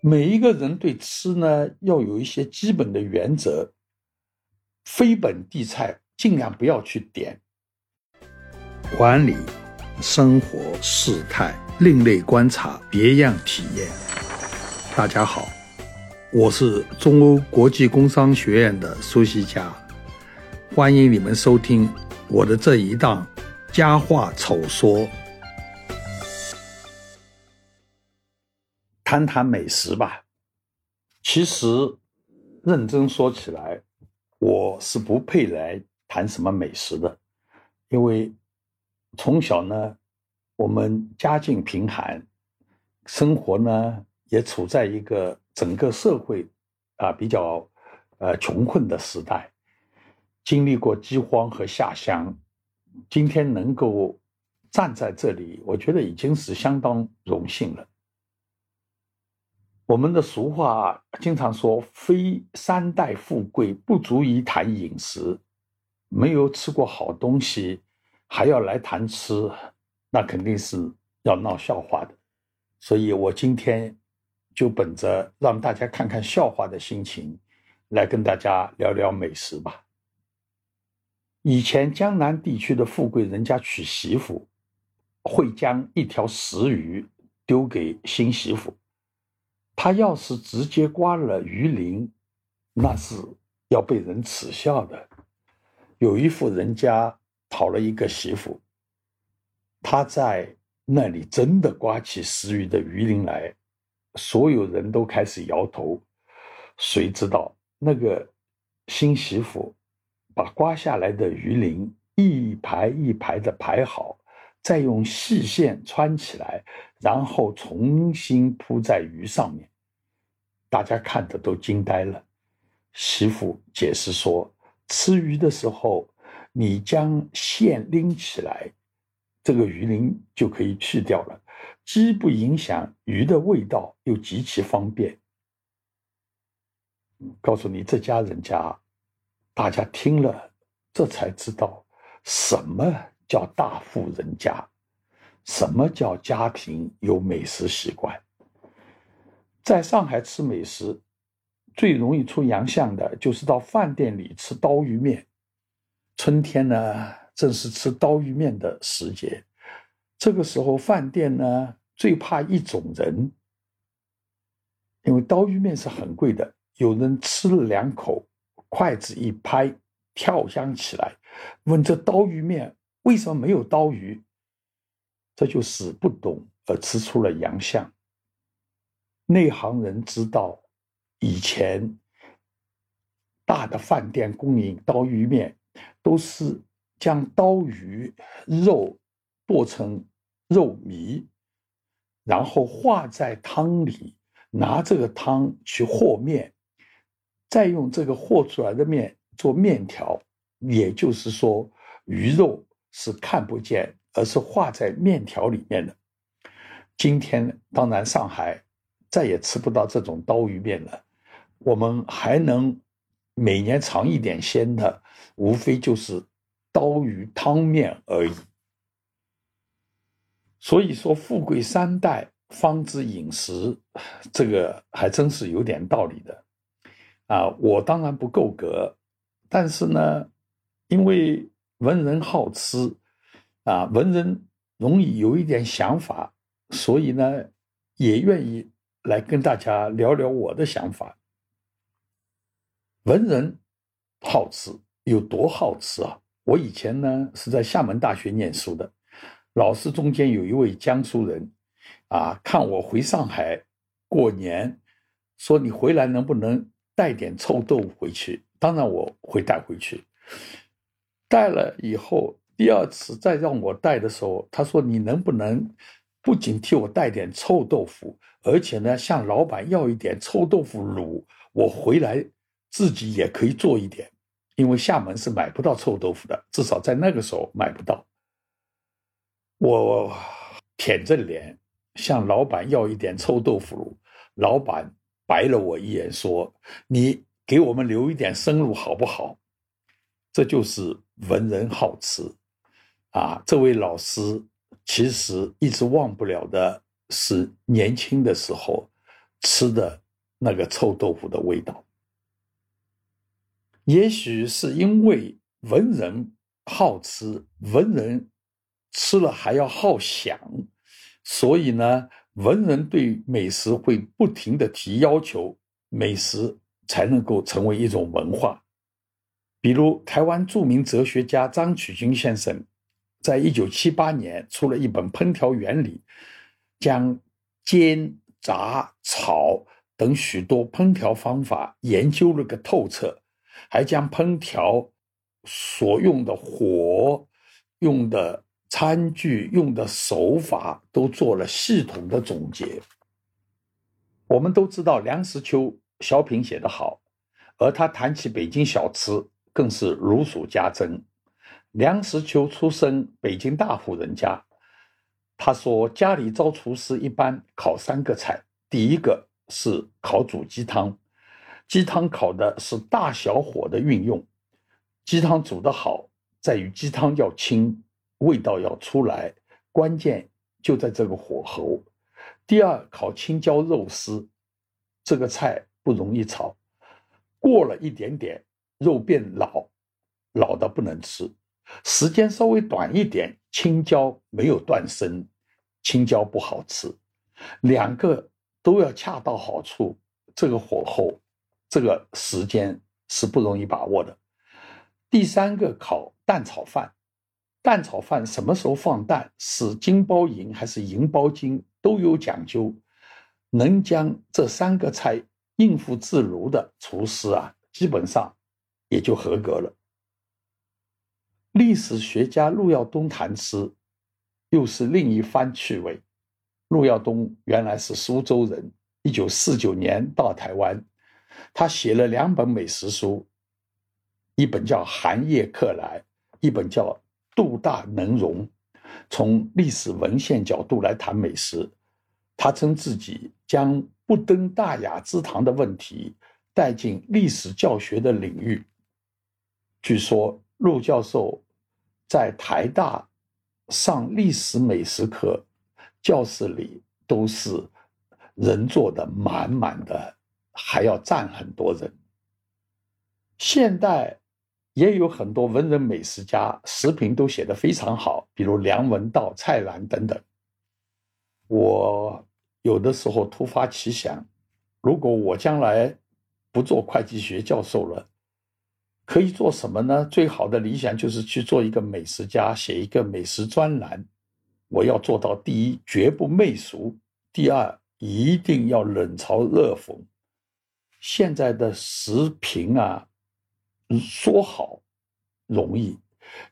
每一个人对吃呢，要有一些基本的原则。非本地菜尽量不要去点。管理生活事态，另类观察，别样体验。大家好，我是中欧国际工商学院的苏西佳，欢迎你们收听我的这一档《佳话丑说》。谈谈美食吧。其实，认真说起来，我是不配来谈什么美食的，因为从小呢，我们家境贫寒，生活呢也处在一个整个社会啊比较呃穷困的时代，经历过饥荒和下乡，今天能够站在这里，我觉得已经是相当荣幸了。我们的俗话经常说：“非三代富贵不足以谈饮食。”没有吃过好东西，还要来谈吃，那肯定是要闹笑话的。所以我今天就本着让大家看看笑话的心情，来跟大家聊聊美食吧。以前江南地区的富贵人家娶媳妇，会将一条石鱼丢给新媳妇。他要是直接刮了鱼鳞，那是要被人耻笑的。有一户人家讨了一个媳妇，他在那里真的刮起石鱼的鱼鳞来，所有人都开始摇头。谁知道那个新媳妇把刮下来的鱼鳞一排一排的排好，再用细线穿起来。然后重新铺在鱼上面，大家看的都惊呆了。媳妇解释说：“吃鱼的时候，你将线拎起来，这个鱼鳞就可以去掉了，既不影响鱼的味道，又极其方便。”告诉你，这家人家，大家听了，这才知道什么叫大户人家。什么叫家庭有美食习惯？在上海吃美食，最容易出洋相的就是到饭店里吃刀鱼面。春天呢，正是吃刀鱼面的时节。这个时候，饭店呢最怕一种人，因为刀鱼面是很贵的。有人吃了两口，筷子一拍，跳香起来，问这刀鱼面为什么没有刀鱼？这就死不懂而吃出了洋相。内行人知道，以前大的饭店供应刀鱼面，都是将刀鱼肉剁成肉糜，然后化在汤里，拿这个汤去和面，再用这个和出来的面做面条。也就是说，鱼肉是看不见。而是化在面条里面的。今天当然上海再也吃不到这种刀鱼面了，我们还能每年尝一点鲜的，无非就是刀鱼汤面而已。所以说，富贵三代方知饮食，这个还真是有点道理的。啊，我当然不够格，但是呢，因为文人好吃。啊，文人容易有一点想法，所以呢，也愿意来跟大家聊聊我的想法。文人好吃有多好吃啊？我以前呢是在厦门大学念书的，老师中间有一位江苏人，啊，看我回上海过年，说你回来能不能带点臭豆腐回去？当然我会带回去，带了以后。第二次再让我带的时候，他说：“你能不能不仅替我带点臭豆腐，而且呢，向老板要一点臭豆腐卤，我回来自己也可以做一点，因为厦门是买不到臭豆腐的，至少在那个时候买不到。”我舔着脸向老板要一点臭豆腐卤，老板白了我一眼说：“你给我们留一点生卤好不好？”这就是文人好吃。啊，这位老师其实一直忘不了的是年轻的时候，吃的那个臭豆腐的味道。也许是因为文人好吃，文人吃了还要好想，所以呢，文人对美食会不停的提要求，美食才能够成为一种文化。比如台湾著名哲学家张曲君先生，在一九七八年出了一本《烹调原理》，将煎、炸、炒等许多烹调方法研究了个透彻。还将烹调所用的火、用的餐具、用的手法都做了系统的总结。我们都知道梁实秋小品写得好，而他谈起北京小吃更是如数家珍。梁实秋出身北京大户人家，他说家里招厨师一般考三个菜，第一个是考煮鸡汤。鸡汤烤的是大小火的运用，鸡汤煮得好，在于鸡汤要清，味道要出来，关键就在这个火候。第二，烤青椒肉丝，这个菜不容易炒，过了一点点，肉变老，老的不能吃；时间稍微短一点，青椒没有断生，青椒不好吃。两个都要恰到好处，这个火候。这个时间是不容易把握的。第三个烤蛋炒饭，蛋炒饭什么时候放蛋，是金包银还是银包金都有讲究。能将这三个菜应付自如的厨师啊，基本上也就合格了。历史学家陆耀东谈吃，又是另一番趣味。陆耀东原来是苏州人，一九四九年到台湾。他写了两本美食书，一本叫《寒夜客来》，一本叫《度大能容》。从历史文献角度来谈美食，他称自己将不登大雅之堂的问题带进历史教学的领域。据说陆教授在台大上历史美食课，教室里都是人坐的满满的。还要站很多人。现代也有很多文人美食家，食评都写得非常好，比如梁文道、蔡澜等等。我有的时候突发奇想，如果我将来不做会计学教授了，可以做什么呢？最好的理想就是去做一个美食家，写一个美食专栏。我要做到：第一，绝不媚俗；第二，一定要冷嘲热讽。现在的食评啊，说好容易，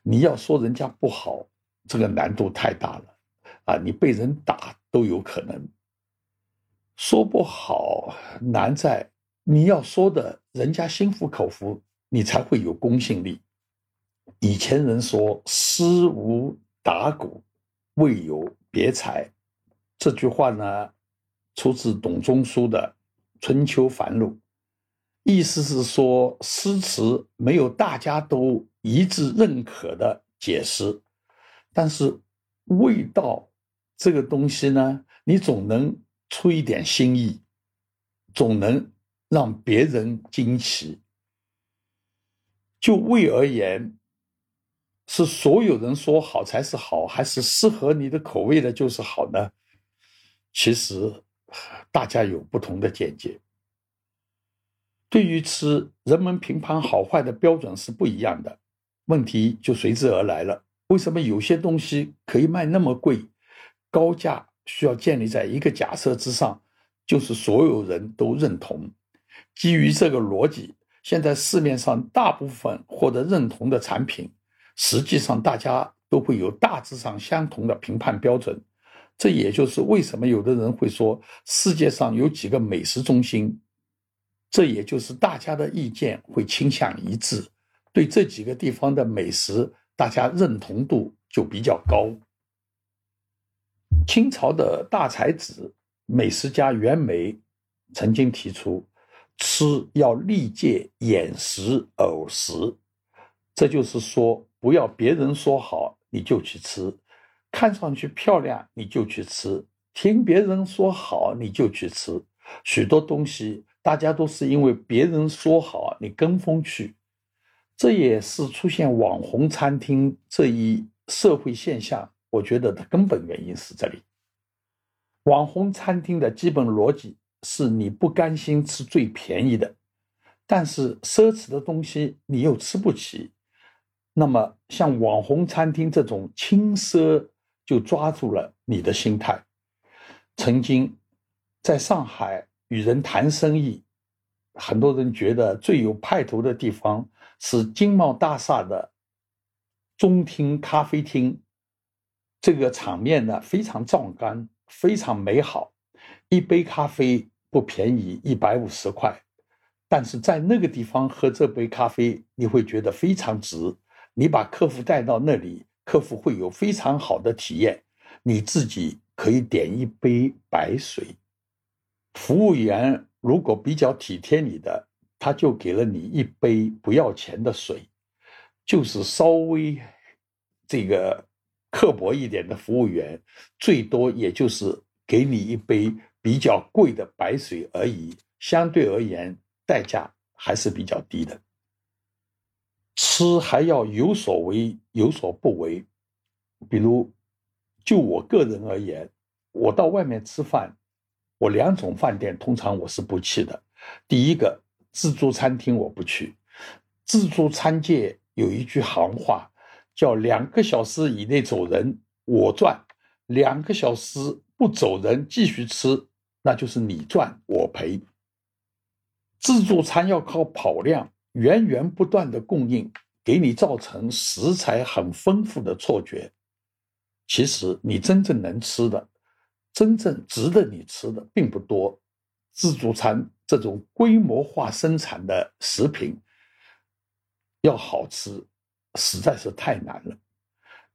你要说人家不好，这个难度太大了啊！你被人打都有可能。说不好难在你要说的人家心服口服，你才会有公信力。以前人说“诗无打鼓，未有别才”，这句话呢，出自董仲舒的。春秋繁露，意思是说诗词没有大家都一致认可的解释，但是味道这个东西呢，你总能出一点新意，总能让别人惊奇。就味而言，是所有人说好才是好，还是适合你的口味的就是好呢？其实。大家有不同的见解。对于吃，人们评判好坏的标准是不一样的，问题就随之而来了。为什么有些东西可以卖那么贵？高价需要建立在一个假设之上，就是所有人都认同。基于这个逻辑，现在市面上大部分获得认同的产品，实际上大家都会有大致上相同的评判标准。这也就是为什么有的人会说世界上有几个美食中心，这也就是大家的意见会倾向一致，对这几个地方的美食，大家认同度就比较高。清朝的大才子、美食家袁枚曾经提出，吃要历戒眼食耳食，这就是说，不要别人说好你就去吃。看上去漂亮，你就去吃；听别人说好，你就去吃。许多东西大家都是因为别人说好，你跟风去。这也是出现网红餐厅这一社会现象，我觉得的根本原因是这里。网红餐厅的基本逻辑是你不甘心吃最便宜的，但是奢侈的东西你又吃不起，那么像网红餐厅这种轻奢就抓住了你的心态。曾经在上海与人谈生意，很多人觉得最有派头的地方。是金茂大厦的中厅咖啡厅，这个场面呢非常壮观，非常美好。一杯咖啡不便宜，一百五十块，但是在那个地方喝这杯咖啡，你会觉得非常值。你把客户带到那里，客户会有非常好的体验。你自己可以点一杯白水，服务员如果比较体贴你的。他就给了你一杯不要钱的水，就是稍微这个刻薄一点的服务员，最多也就是给你一杯比较贵的白水而已，相对而言代价还是比较低的。吃还要有所为有所不为，比如就我个人而言，我到外面吃饭，我两种饭店通常我是不去的，第一个。自助餐厅我不去，自助餐界有一句行话，叫“两个小时以内走人我赚，两个小时不走人继续吃，那就是你赚我赔。”自助餐要靠跑量，源源不断的供应，给你造成食材很丰富的错觉。其实你真正能吃的，真正值得你吃的并不多。自助餐。这种规模化生产的食品要好吃，实在是太难了。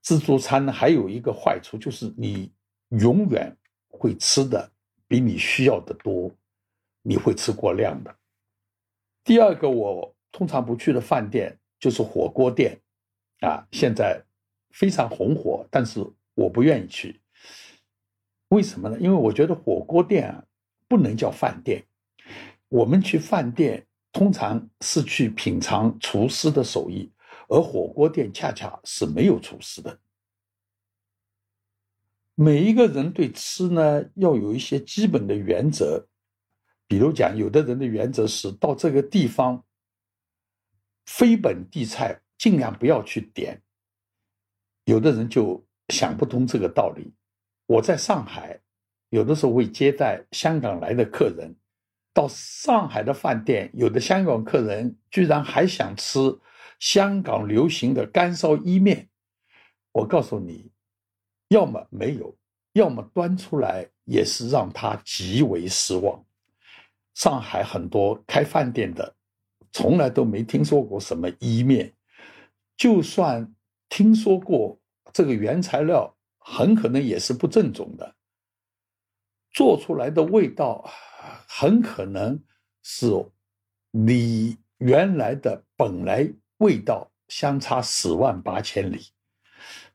自助餐，还有一个坏处，就是你永远会吃的比你需要的多，你会吃过量的。第二个，我通常不去的饭店就是火锅店，啊，现在非常红火，但是我不愿意去。为什么呢？因为我觉得火锅店，不能叫饭店。我们去饭店通常是去品尝厨师的手艺，而火锅店恰恰是没有厨师的。每一个人对吃呢，要有一些基本的原则，比如讲，有的人的原则是到这个地方，非本地菜尽量不要去点。有的人就想不通这个道理。我在上海，有的时候会接待香港来的客人。到上海的饭店，有的香港客人居然还想吃香港流行的干烧意面。我告诉你，要么没有，要么端出来也是让他极为失望。上海很多开饭店的，从来都没听说过什么伊面，就算听说过，这个原材料很可能也是不正宗的，做出来的味道。很可能是你原来的本来味道相差十万八千里，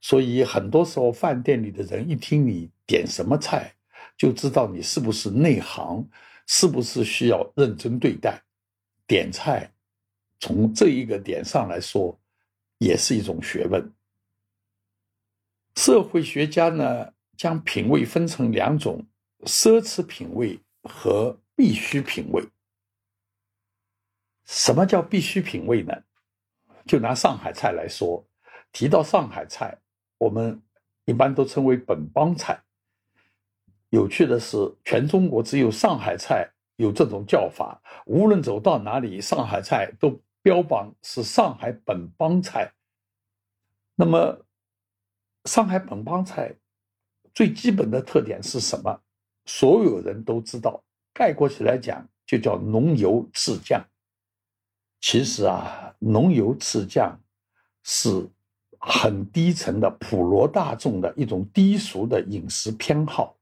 所以很多时候饭店里的人一听你点什么菜，就知道你是不是内行，是不是需要认真对待。点菜从这一个点上来说，也是一种学问。社会学家呢，将品味分成两种：奢侈品味和。必需品味，什么叫必需品味呢？就拿上海菜来说，提到上海菜，我们一般都称为本帮菜。有趣的是，全中国只有上海菜有这种叫法，无论走到哪里，上海菜都标榜是上海本帮菜。那么，上海本帮菜最基本的特点是什么？所有人都知道。概括起来讲，就叫浓油赤酱。其实啊，浓油赤酱是很低层的普罗大众的一种低俗的饮食偏好。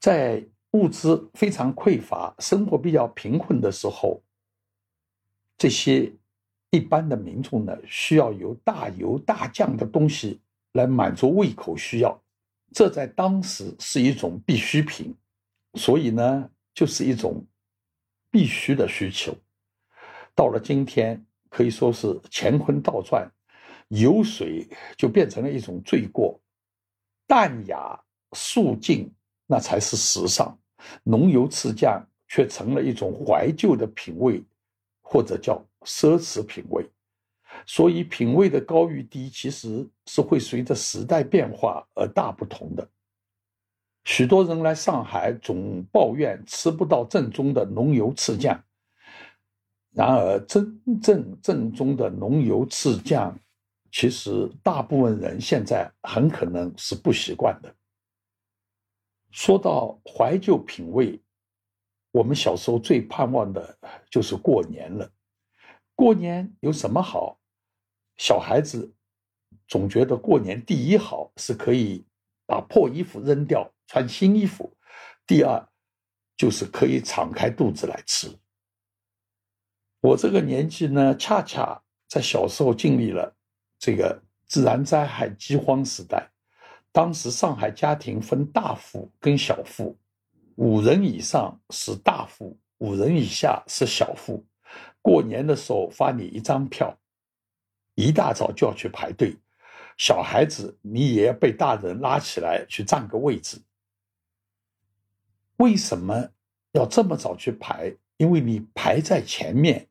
在物资非常匮乏、生活比较贫困的时候，这些一般的民众呢，需要有大油大酱的东西来满足胃口需要，这在当时是一种必需品。所以呢。就是一种必须的需求。到了今天，可以说是乾坤倒转，油水就变成了一种罪过，淡雅素净那才是时尚，浓油赤酱却成了一种怀旧的品味，或者叫奢侈品味。所以，品味的高与低，其实是会随着时代变化而大不同的。许多人来上海总抱怨吃不到正宗的浓油赤酱，然而真正正宗的浓油赤酱，其实大部分人现在很可能是不习惯的。说到怀旧品味，我们小时候最盼望的就是过年了。过年有什么好？小孩子总觉得过年第一好是可以把破衣服扔掉，穿新衣服；第二就是可以敞开肚子来吃。我这个年纪呢，恰恰在小时候经历了这个自然灾害饥荒时代。当时上海家庭分大户跟小户，五人以上是大户，五人以下是小户。过年的时候发你一张票，一大早就要去排队。小孩子你也要被大人拉起来去占个位置。为什么要这么早去排？因为你排在前面，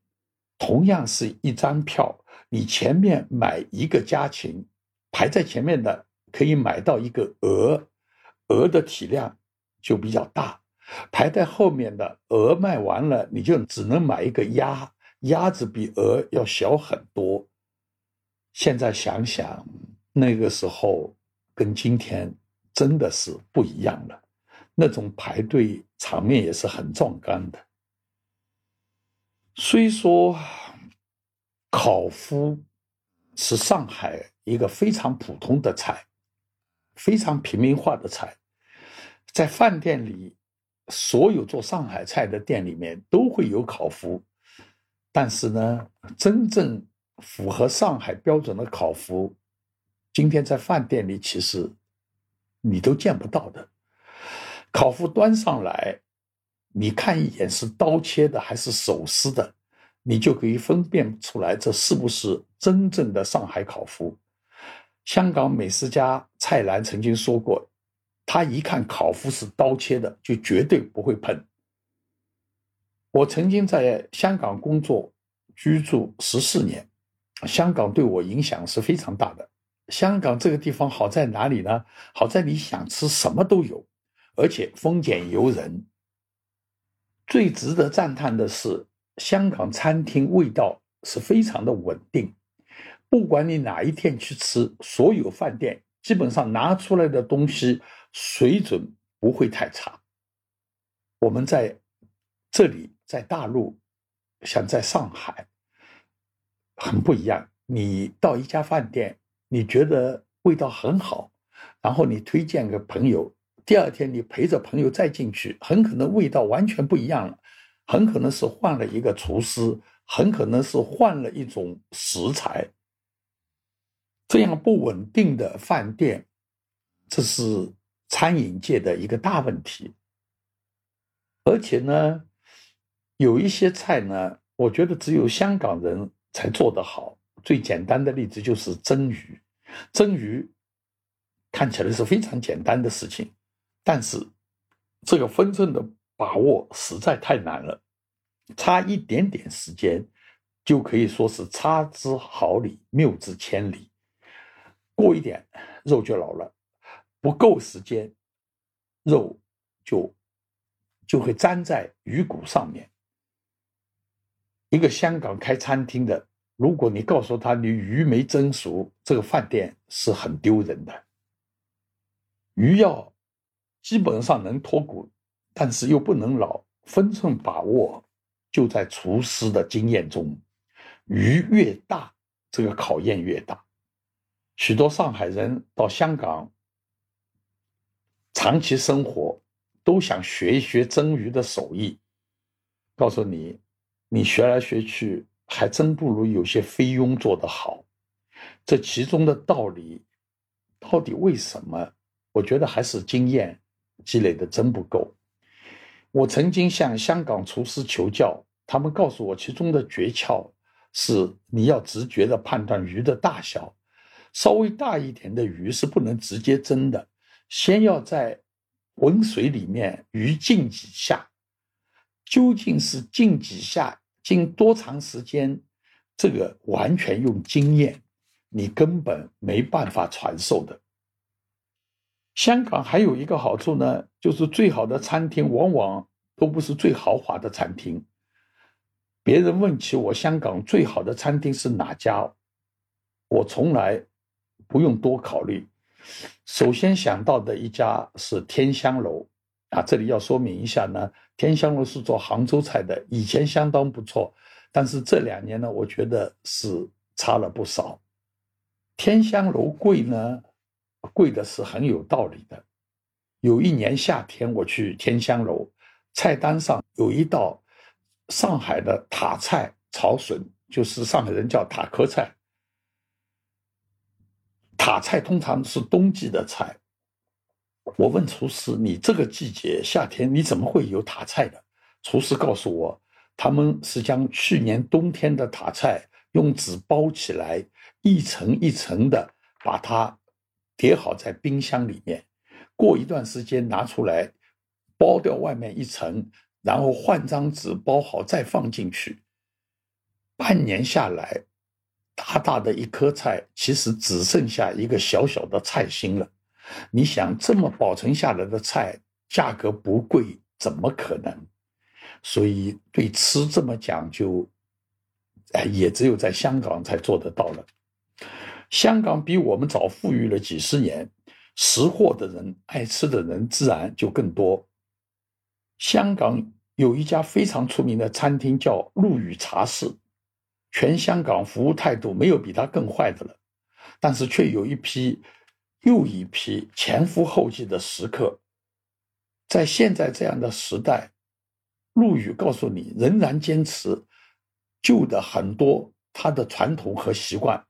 同样是一张票，你前面买一个家禽，排在前面的可以买到一个鹅，鹅的体量就比较大；排在后面的鹅卖完了，你就只能买一个鸭。鸭子比鹅要小很多。现在想想，那个时候跟今天真的是不一样了。那种排队场面也是很壮观的。虽说烤麸是上海一个非常普通的菜，非常平民化的菜，在饭店里，所有做上海菜的店里面都会有烤麸。但是呢，真正符合上海标准的烤麸，今天在饭店里其实你都见不到的。烤麸端上来，你看一眼是刀切的还是手撕的，你就可以分辨出来这是不是真正的上海烤麸。香港美食家蔡澜曾经说过，他一看烤麸是刀切的，就绝对不会碰。我曾经在香港工作居住十四年，香港对我影响是非常大的。香港这个地方好在哪里呢？好在你想吃什么都有，而且丰俭由人。最值得赞叹的是，香港餐厅味道是非常的稳定，不管你哪一天去吃，所有饭店基本上拿出来的东西水准不会太差。我们在这里。在大陆，像在上海，很不一样。你到一家饭店，你觉得味道很好，然后你推荐个朋友，第二天你陪着朋友再进去，很可能味道完全不一样了，很可能是换了一个厨师，很可能是换了一种食材。这样不稳定的饭店，这是餐饮界的一个大问题。而且呢。有一些菜呢，我觉得只有香港人才做得好。最简单的例子就是蒸鱼，蒸鱼看起来是非常简单的事情，但是这个分寸的把握实在太难了，差一点点时间就可以说是差之毫厘，谬之千里。过一点肉就老了，不够时间，肉就就会粘在鱼骨上面。一个香港开餐厅的，如果你告诉他你鱼没蒸熟，这个饭店是很丢人的。鱼要基本上能脱骨，但是又不能老，分寸把握就在厨师的经验中。鱼越大，这个考验越大。许多上海人到香港长期生活，都想学一学蒸鱼的手艺。告诉你。你学来学去，还真不如有些菲佣做得好。这其中的道理，到底为什么？我觉得还是经验积累的真不够。我曾经向香港厨师求教，他们告诉我其中的诀窍是你要直觉的判断鱼的大小，稍微大一点的鱼是不能直接蒸的，先要在温水里面鱼浸几下，究竟是浸几下，浸多长时间，这个完全用经验，你根本没办法传授的。香港还有一个好处呢，就是最好的餐厅往往都不是最豪华的餐厅。别人问起我香港最好的餐厅是哪家，我从来不用多考虑，首先想到的一家是天香楼。啊，这里要说明一下呢，天香楼是做杭州菜的，以前相当不错，但是这两年呢，我觉得是差了不少。天香楼贵呢？贵的是很有道理的。有一年夏天，我去天香楼，菜单上有一道上海的塔菜炒笋，就是上海人叫塔壳菜。塔菜通常是冬季的菜。我问厨师：“你这个季节夏天你怎么会有塔菜的？”厨师告诉我，他们是将去年冬天的塔菜用纸包起来，一层一层的把它。叠好在冰箱里面，过一段时间拿出来，剥掉外面一层，然后换张纸包好再放进去。半年下来，大大的一颗菜其实只剩下一个小小的菜心了。你想这么保存下来的菜，价格不贵，怎么可能？所以对吃这么讲究，哎，也只有在香港才做得到了。香港比我们早富裕了几十年，识货的人、爱吃的人自然就更多。香港有一家非常出名的餐厅叫陆羽茶室，全香港服务态度没有比它更坏的了，但是却有一批又一批前赴后继的食客。在现在这样的时代，陆羽告诉你，仍然坚持旧的很多他的传统和习惯。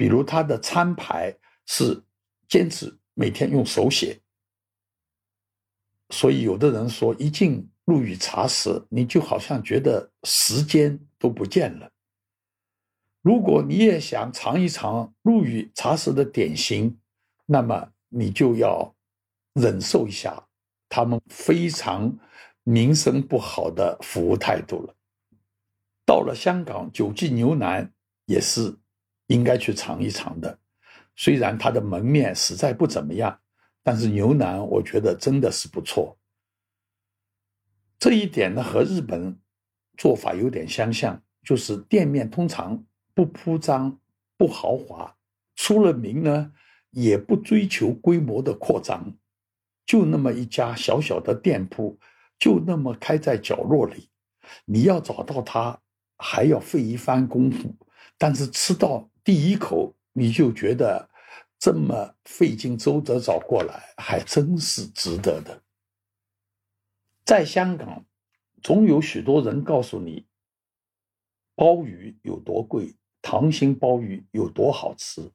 比如他的餐牌是坚持每天用手写，所以有的人说一进陆羽茶室，你就好像觉得时间都不见了。如果你也想尝一尝陆羽茶室的点心，那么你就要忍受一下他们非常名声不好的服务态度了。到了香港，九记牛腩也是。应该去尝一尝的，虽然它的门面实在不怎么样，但是牛腩我觉得真的是不错。这一点呢和日本做法有点相像，就是店面通常不铺张、不豪华，出了名呢也不追求规模的扩张，就那么一家小小的店铺，就那么开在角落里，你要找到它还要费一番功夫，但是吃到。第一口你就觉得这么费尽周折找过来，还真是值得的。在香港，总有许多人告诉你，鲍鱼有多贵，溏心鲍鱼有多好吃，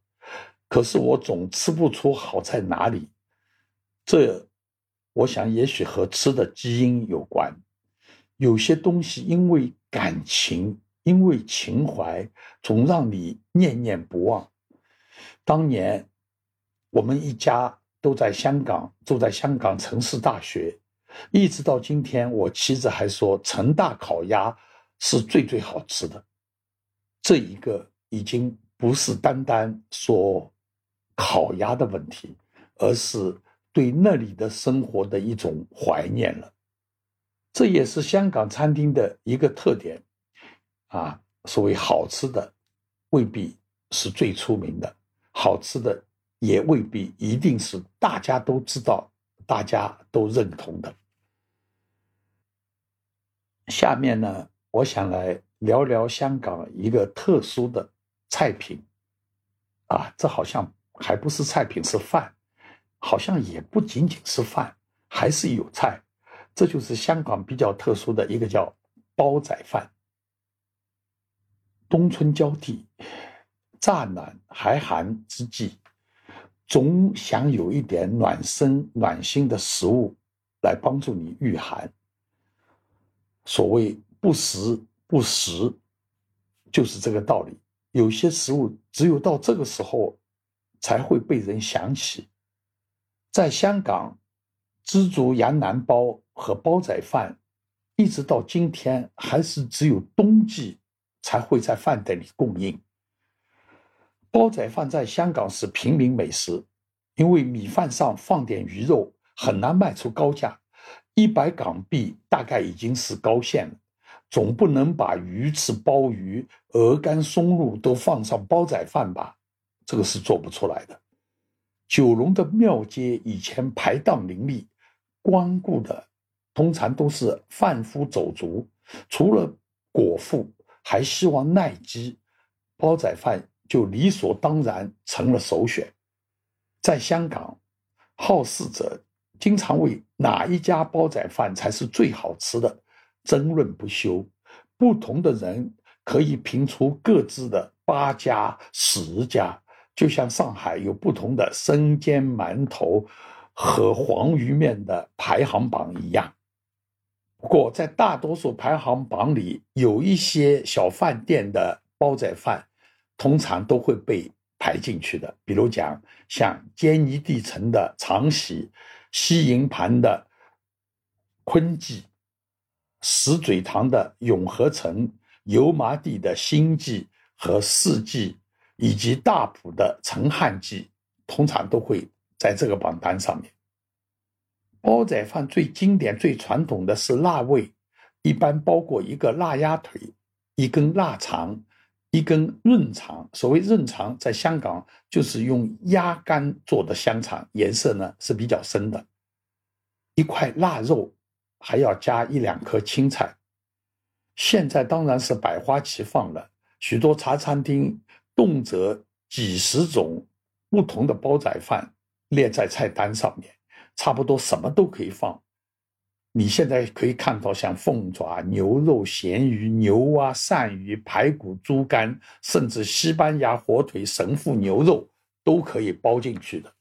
可是我总吃不出好在哪里。这，我想也许和吃的基因有关。有些东西因为感情。因为情怀总让你念念不忘。当年我们一家都在香港，住在香港城市大学，一直到今天，我妻子还说城大烤鸭是最最好吃的。这一个已经不是单单说烤鸭的问题，而是对那里的生活的一种怀念了。这也是香港餐厅的一个特点。啊，所谓好吃的，未必是最出名的；好吃的，也未必一定是大家都知道、大家都认同的。下面呢，我想来聊聊香港一个特殊的菜品。啊，这好像还不是菜品，是饭，好像也不仅仅是饭，还是有菜。这就是香港比较特殊的一个叫煲仔饭。冬春交替，乍暖还寒之际，总想有一点暖身暖心的食物来帮助你御寒。所谓不时不食，就是这个道理。有些食物只有到这个时候才会被人想起。在香港，知足羊腩煲和煲仔饭，一直到今天还是只有冬季才会在饭店里供应。煲仔饭在香港是平民美食，因为米饭上放点鱼肉很难卖出高价，一百港币大概已经是高线了。总不能把鱼翅、鲍鱼、鹅肝、松露都放上煲仔饭吧？这个是做不出来的。九龙的庙街以前排档林立，光顾的通常都是贩夫走卒，除了果腹，还希望耐饥，煲仔饭就理所当然成了首选。在香港，好事者经常为哪一家煲仔饭才是最好吃的。争论不休，不同的人可以评出各自的八家、十家，就像上海有不同的生煎馒头和黄鱼面的排行榜一样。不过，在大多数排行榜里，有一些小饭店的煲仔饭，通常都会被排进去的。比如讲，像坚尼地城的长喜、西营盘的坤记。石嘴塘的永和城、油麻地的新记和四季，以及大埔的陈汉记，通常都会在这个榜单上面。煲仔饭最经典、最传统的是腊味，一般包括一个腊鸭腿、一根腊肠、一根润肠。所谓润肠，在香港就是用鸭肝做的香肠，颜色呢是比较深的，一块腊肉。还要加一两颗青菜。现在当然是百花齐放了，许多茶餐厅动辄几十种不同的煲仔饭列在菜单上面，差不多什么都可以放。你现在可以看到，像凤爪、牛肉、咸鱼、牛蛙、鳝鱼、排骨、猪肝，甚至西班牙火腿、神父牛肉都可以包进去的。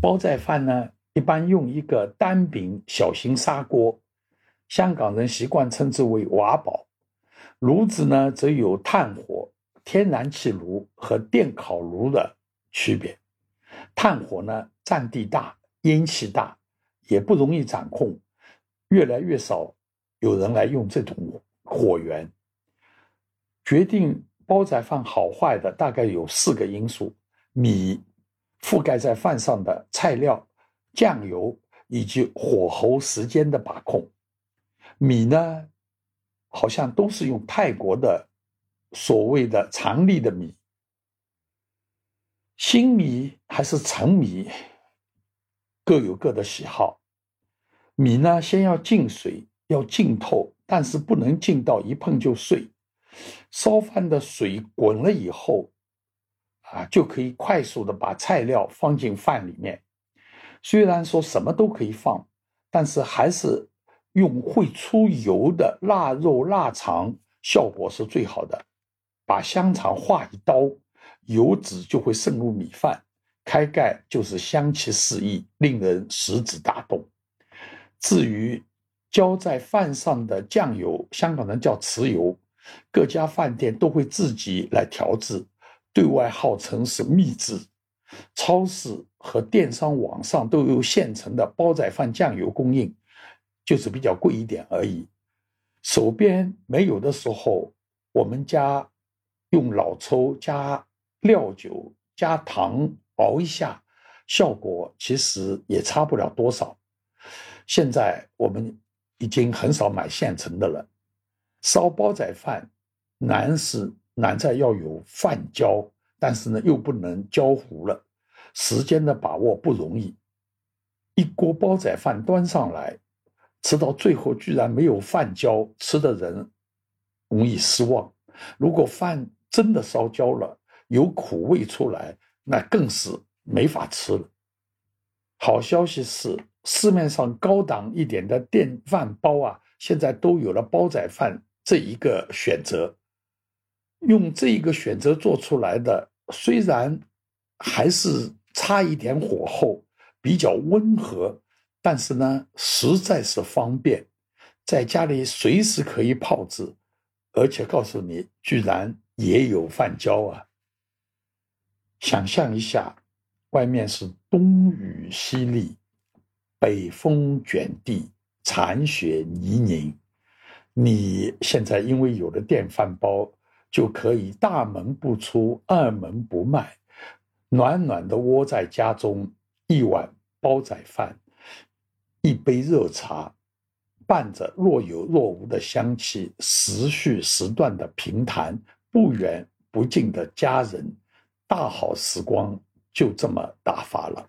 煲仔饭呢？一般用一个单柄小型砂锅，香港人习惯称之为瓦煲。炉子呢，则有炭火、天然气炉和电烤炉的区别。炭火呢，占地大，烟气大，也不容易掌控。越来越少有人来用这种火源。决定煲仔饭好坏的大概有四个因素：米覆盖在饭上的菜料。酱油以及火候时间的把控，米呢，好像都是用泰国的所谓的长粒的米，新米还是陈米，各有各的喜好。米呢，先要浸水，要浸透，但是不能浸到一碰就碎。烧饭的水滚了以后，啊，就可以快速的把菜料放进饭里面。虽然说什么都可以放，但是还是用会出油的腊肉、腊肠效果是最好的。把香肠划一刀，油脂就会渗入米饭，开盖就是香气四溢，令人食指大动。至于浇在饭上的酱油，香港人叫豉油，各家饭店都会自己来调制，对外号称是秘制。超市和电商网上都有现成的煲仔饭酱油供应，就是比较贵一点而已。手边没有的时候，我们家用老抽加料酒加糖熬一下，效果其实也差不了多少。现在我们已经很少买现成的了。烧煲仔饭难是难在要有饭焦。但是呢，又不能焦糊了，时间的把握不容易。一锅煲仔饭端上来，吃到最后居然没有饭焦，吃的人容易失望。如果饭真的烧焦了，有苦味出来，那更是没法吃了。好消息是，市面上高档一点的电饭煲啊，现在都有了煲仔饭这一个选择。用这一个选择做出来的。虽然还是差一点火候，比较温和，但是呢，实在是方便。在家里随时可以泡制，而且告诉你，居然也有饭焦啊！想象一下，外面是冬雨淅沥，北风卷地，残雪泥泞，你现在因为有了电饭煲，就可以大门不出，二门不迈，暖暖的窝在家中，一碗煲仔饭，一杯热茶。伴着若有若无的香气，时序时断的平谈，不远不近的家人，大好时光就这么打发了。